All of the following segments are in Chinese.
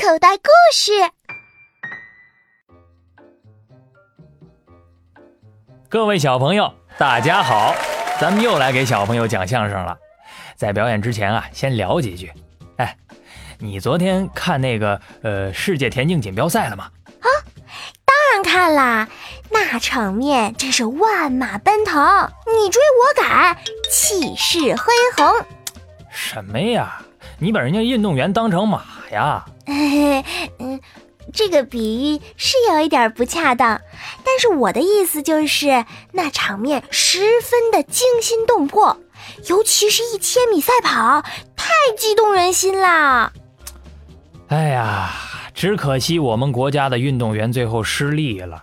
口袋故事。各位小朋友，大家好，咱们又来给小朋友讲相声了。在表演之前啊，先聊几句。哎，你昨天看那个呃世界田径锦标赛了吗？啊，当然看啦，那场面真是万马奔腾，你追我赶，气势恢宏。什么呀？你把人家运动员当成马呀？嗯。这个比喻是有一点不恰当，但是我的意思就是那场面十分的惊心动魄，尤其是一千米赛跑，太激动人心啦！哎呀，只可惜我们国家的运动员最后失利了。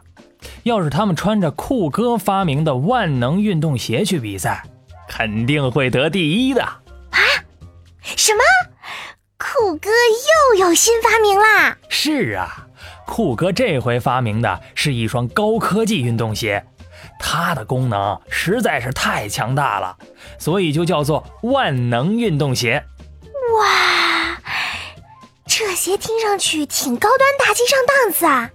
要是他们穿着酷哥发明的万能运动鞋去比赛，肯定会得第一的。啊？什么？酷哥又有新发明啦！是啊，酷哥这回发明的是一双高科技运动鞋，它的功能实在是太强大了，所以就叫做万能运动鞋。哇，这鞋听上去挺高端大气上档次啊！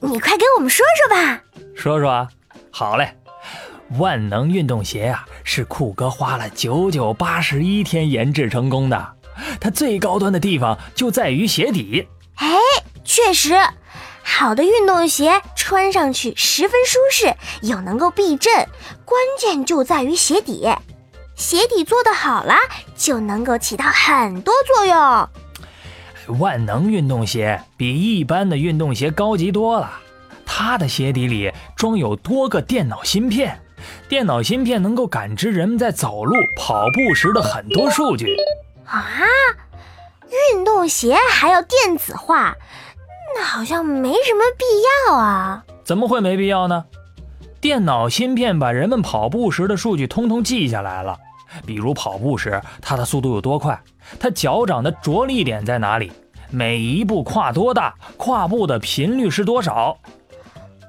你快给我们说说吧。说说啊，好嘞。万能运动鞋啊，是酷哥花了九九八十一天研制成功的。它最高端的地方就在于鞋底。哎，确实，好的运动鞋穿上去十分舒适，又能够避震。关键就在于鞋底，鞋底做得好了，就能够起到很多作用。万能运动鞋比一般的运动鞋高级多了，它的鞋底里装有多个电脑芯片，电脑芯片能够感知人们在走路、跑步时的很多数据。啊，运动鞋还要电子化，那好像没什么必要啊？怎么会没必要呢？电脑芯片把人们跑步时的数据通通记下来了，比如跑步时他的速度有多快，他脚掌的着力点在哪里，每一步跨多大，跨步的频率是多少。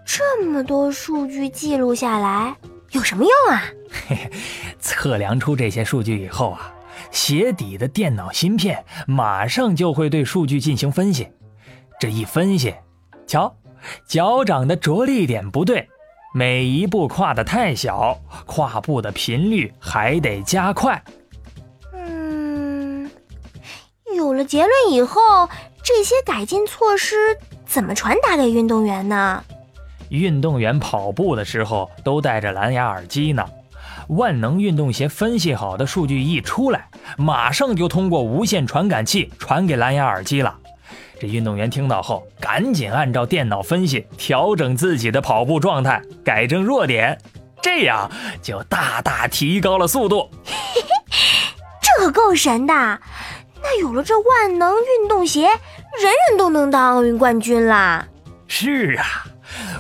这么多数据记录下来有什么用啊？嘿嘿，测量出这些数据以后啊。鞋底的电脑芯片马上就会对数据进行分析，这一分析，瞧，脚掌的着力点不对，每一步跨得太小，跨步的频率还得加快。嗯，有了结论以后，这些改进措施怎么传达给运动员呢？运动员跑步的时候都戴着蓝牙耳机呢。万能运动鞋分析好的数据一出来，马上就通过无线传感器传给蓝牙耳机了。这运动员听到后，赶紧按照电脑分析调整自己的跑步状态，改正弱点，这样就大大提高了速度。这可够神的！那有了这万能运动鞋，人人都能当奥运冠军啦！是啊。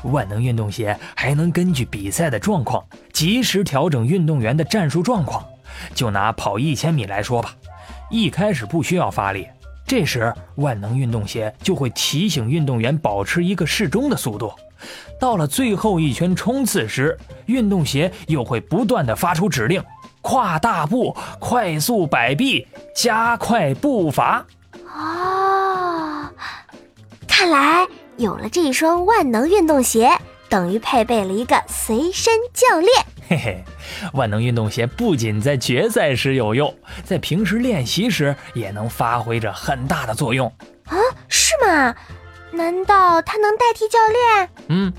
万能运动鞋还能根据比赛的状况，及时调整运动员的战术状况。就拿跑一千米来说吧，一开始不需要发力，这时万能运动鞋就会提醒运动员保持一个适中的速度。到了最后一圈冲刺时，运动鞋又会不断的发出指令：跨大步、快速摆臂、加快步伐。哦，看来。有了这双万能运动鞋，等于配备了一个随身教练。嘿嘿，万能运动鞋不仅在决赛时有用，在平时练习时也能发挥着很大的作用。啊，是吗？难道它能代替教练？嗯，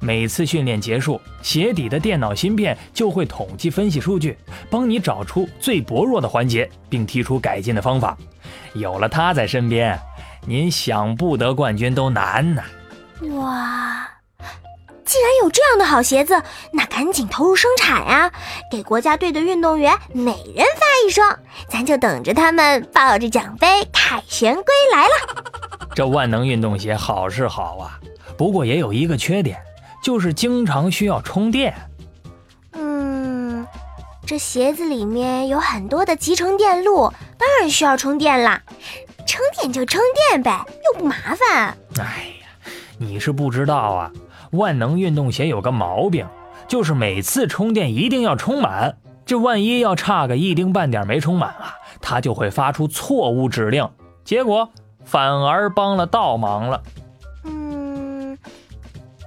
每次训练结束，鞋底的电脑芯片就会统计分析数据，帮你找出最薄弱的环节，并提出改进的方法。有了它在身边。您想不得冠军都难呢！哇，既然有这样的好鞋子，那赶紧投入生产呀！给国家队的运动员每人发一双，咱就等着他们抱着奖杯凯旋归来了。这万能运动鞋好是好啊，不过也有一个缺点，就是经常需要充电。嗯，这鞋子里面有很多的集成电路，当然需要充电啦。充电就充电呗，又不麻烦。哎呀，你是不知道啊，万能运动鞋有个毛病，就是每次充电一定要充满。这万一要差个一丁半点没充满啊，它就会发出错误指令，结果反而帮了倒忙了。嗯，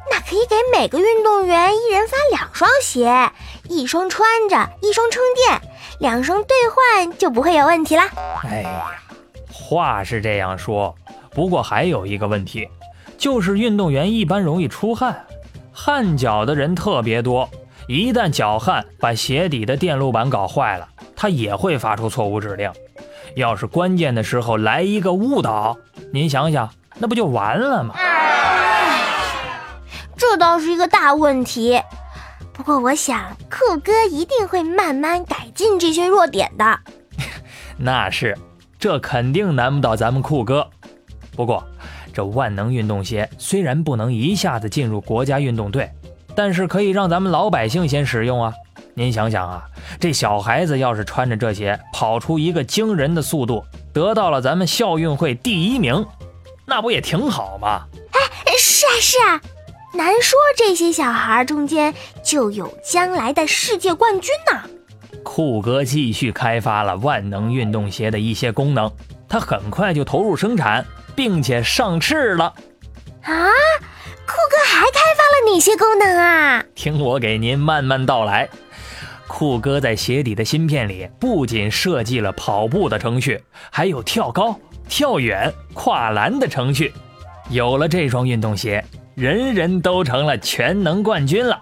那可以给每个运动员一人发两双鞋，一双穿着，一双充电，两双兑换就不会有问题啦。哎呀，话是这样说，不过还有一个问题，就是运动员一般容易出汗，汗脚的人特别多，一旦脚汗把鞋底的电路板搞坏了，他也会发出错误指令。要是关键的时候来一个误导，您想想，那不就完了吗？这倒是一个大问题。不过我想，酷哥一定会慢慢改进这些弱点的。那是，这肯定难不倒咱们酷哥。不过，这万能运动鞋虽然不能一下子进入国家运动队，但是可以让咱们老百姓先使用啊。您想想啊，这小孩子要是穿着这鞋跑出一个惊人的速度，得到了咱们校运会第一名，那不也挺好吗？哎，是啊是啊，难说这些小孩中间就有将来的世界冠军呢。酷哥继续开发了万能运动鞋的一些功能，他很快就投入生产，并且上市了。啊，酷哥还开发了哪些功能啊？听我给您慢慢道来。酷哥在鞋底的芯片里不仅设计了跑步的程序，还有跳高、跳远、跨栏的程序。有了这双运动鞋，人人都成了全能冠军了。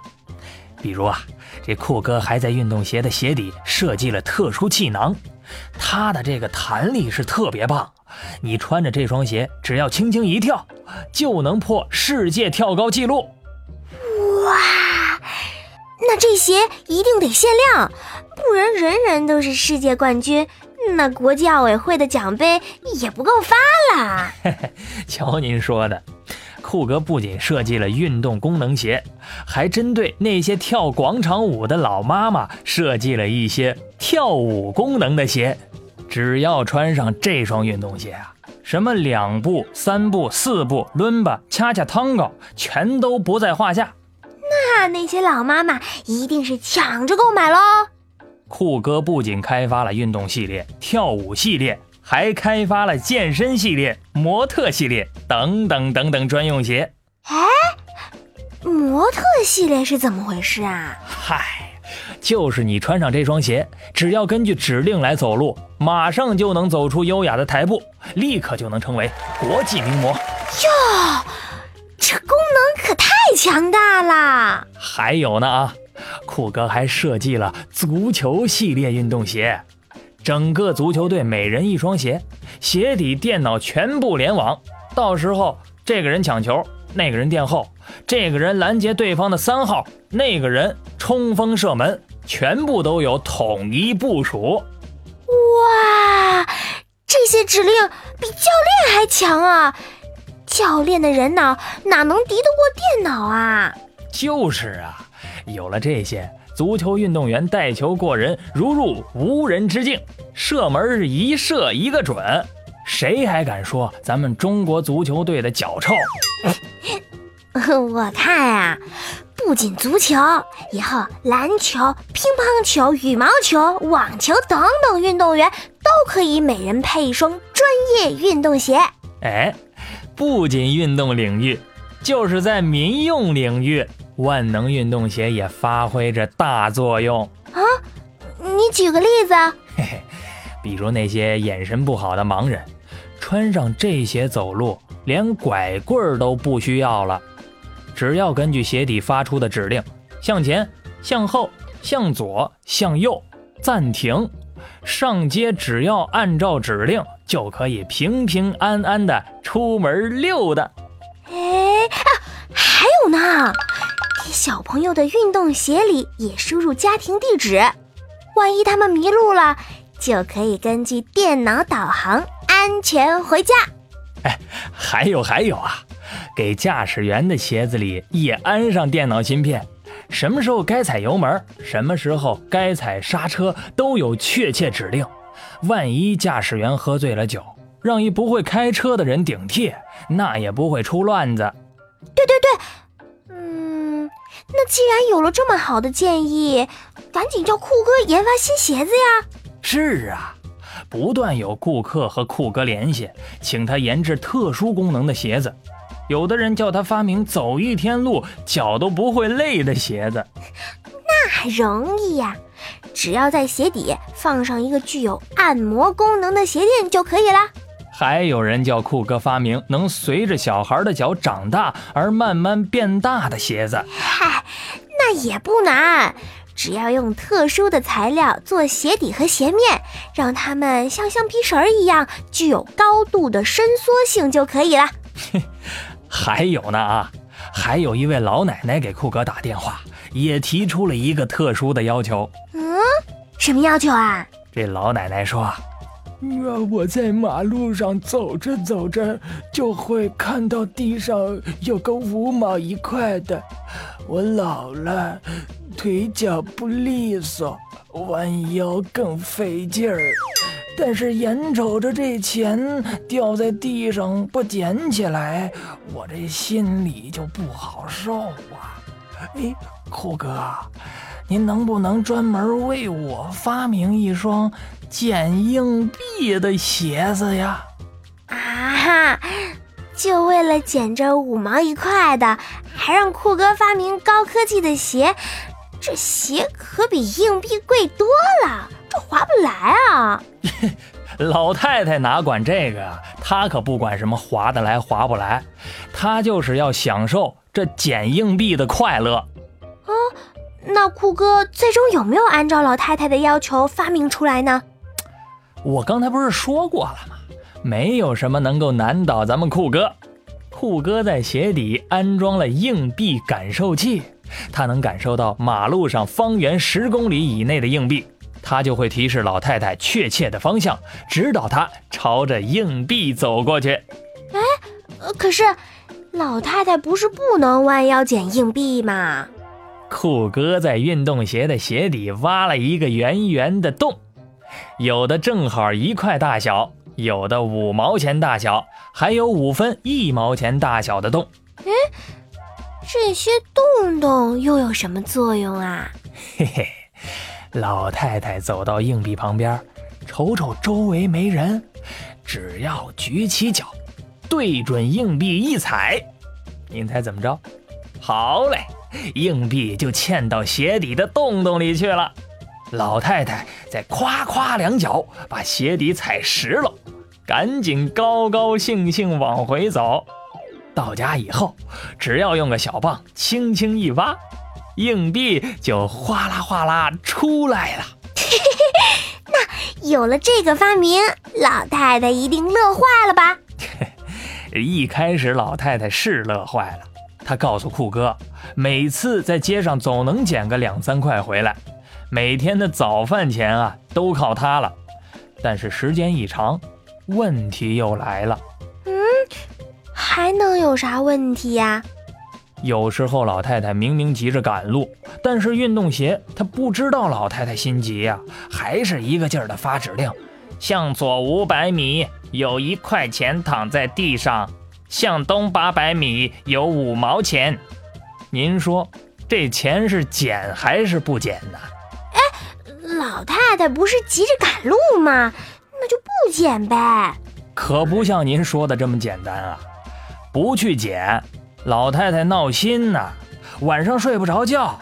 比如啊，这酷哥还在运动鞋的鞋底设计了特殊气囊，它的这个弹力是特别棒。你穿着这双鞋，只要轻轻一跳，就能破世界跳高纪录。哇！那这鞋一定得限量，不然人人都是世界冠军，那国际奥委会的奖杯也不够发了。瞧您说的，酷哥不仅设计了运动功能鞋，还针对那些跳广场舞的老妈妈设计了一些跳舞功能的鞋。只要穿上这双运动鞋啊，什么两步、三步、四步、伦巴、恰恰、汤高，全都不在话下。那那些老妈妈一定是抢着购买喽。酷哥不仅开发了运动系列、跳舞系列，还开发了健身系列、模特系列等等等等专用鞋。哎，模特系列是怎么回事啊？嗨，就是你穿上这双鞋，只要根据指令来走路，马上就能走出优雅的台步，立刻就能成为国际名模。哟，这功能可太……强大了！还有呢啊，酷哥还设计了足球系列运动鞋，整个足球队每人一双鞋，鞋底电脑全部联网，到时候这个人抢球，那个人垫后，这个人拦截对方的三号，那个人冲锋射门，全部都有统一部署。哇，这些指令比教练还强啊！教练的人脑哪能敌得过电脑啊？就是啊，有了这些，足球运动员带球过人如入无人之境，射门一射一个准，谁还敢说咱们中国足球队的脚臭？我看啊，不仅足球，以后篮球、乒乓球、羽毛球、网球等等运动员都可以每人配一双专业运动鞋。哎。不仅运动领域，就是在民用领域，万能运动鞋也发挥着大作用啊！你举个例子，嘿嘿，比如那些眼神不好的盲人，穿上这鞋走路，连拐棍都不需要了，只要根据鞋底发出的指令，向前、向后、向左、向右、暂停。上街只要按照指令，就可以平平安安的出门溜达。哎啊，还有呢，给小朋友的运动鞋里也输入家庭地址，万一他们迷路了，就可以根据电脑导航安全回家。哎，还有还有啊，给驾驶员的鞋子里也安上电脑芯片。什么时候该踩油门，什么时候该踩刹车，都有确切指令。万一驾驶员喝醉了酒，让一不会开车的人顶替，那也不会出乱子。对对对，嗯，那既然有了这么好的建议，赶紧叫酷哥研发新鞋子呀！是啊。不断有顾客和酷哥联系，请他研制特殊功能的鞋子。有的人叫他发明走一天路脚都不会累的鞋子。那还容易呀，只要在鞋底放上一个具有按摩功能的鞋垫就可以啦。还有人叫酷哥发明能随着小孩的脚长大而慢慢变大的鞋子。嗨，那也不难，只要用特殊的材料做鞋底和鞋面，让它们像橡皮绳一样具有高度的伸缩性就可以了。还有呢啊，还有一位老奶奶给酷哥打电话，也提出了一个特殊的要求。嗯，什么要求啊？这老奶奶说。那我在马路上走着走着，就会看到地上有个五毛一块的。我老了，腿脚不利索，弯腰更费劲儿。但是眼瞅着这钱掉在地上不捡起来，我这心里就不好受啊！哎，酷哥，您能不能专门为我发明一双？捡硬币的鞋子呀！啊哈，就为了捡这五毛一块的，还让酷哥发明高科技的鞋，这鞋可比硬币贵多了，这划不来啊！老太太哪管这个啊？她可不管什么划得来划不来，她就是要享受这捡硬币的快乐。哦，那酷哥最终有没有按照老太太的要求发明出来呢？我刚才不是说过了吗？没有什么能够难倒咱们酷哥。酷哥在鞋底安装了硬币感受器，他能感受到马路上方圆十公里以内的硬币，他就会提示老太太确切的方向，指导她朝着硬币走过去。哎，可是老太太不是不能弯腰捡硬币吗？酷哥在运动鞋的鞋底挖了一个圆圆的洞。有的正好一块大小，有的五毛钱大小，还有五分一毛钱大小的洞。哎，这些洞洞又有什么作用啊？嘿嘿，老太太走到硬币旁边，瞅瞅周围没人，只要举起脚，对准硬币一踩，您猜怎么着？好嘞，硬币就嵌到鞋底的洞洞里去了。老太太再夸夸两脚，把鞋底踩实了，赶紧高高兴兴往回走。到家以后，只要用个小棒轻轻一挖，硬币就哗啦哗啦出来了。那有了这个发明，老太太一定乐坏了吧？一开始老太太是乐坏了，她告诉酷哥，每次在街上总能捡个两三块回来。每天的早饭钱啊，都靠它了。但是时间一长，问题又来了。嗯，还能有啥问题呀？有时候老太太明明急着赶路，但是运动鞋她不知道老太太心急呀，还是一个劲儿的发指令：向左五百米有一块钱躺在地上，向东八百米有五毛钱。您说这钱是捡还是不捡呢？老太太不是急着赶路吗？那就不捡呗。可不像您说的这么简单啊！不去捡，老太太闹心呐，晚上睡不着觉。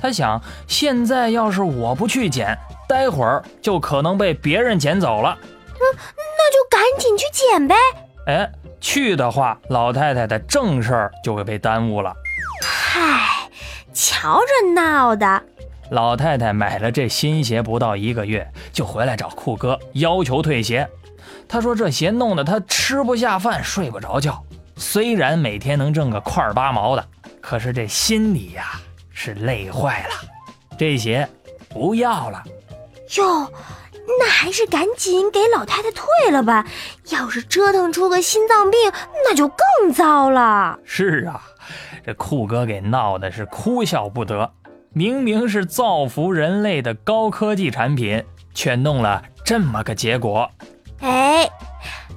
她想，现在要是我不去捡，待会儿就可能被别人捡走了。那那就赶紧去捡呗。哎，去的话，老太太的正事儿就会被耽误了。嗨，瞧这闹的。老太太买了这新鞋不到一个月，就回来找酷哥要求退鞋。他说这鞋弄得他吃不下饭，睡不着觉。虽然每天能挣个块八毛的，可是这心里呀是累坏了。这鞋不要了。哟，那还是赶紧给老太太退了吧。要是折腾出个心脏病，那就更糟了。是啊，这酷哥给闹的是哭笑不得。明明是造福人类的高科技产品，却弄了这么个结果。哎，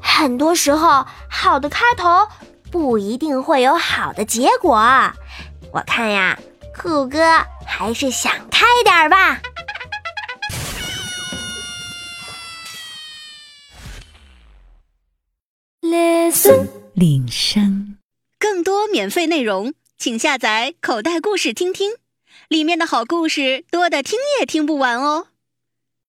很多时候好的开头不一定会有好的结果。我看呀，酷哥还是想开点吧。Listen，铃声，更多免费内容，请下载口袋故事听听，里面的好故事多的听也听不完哦。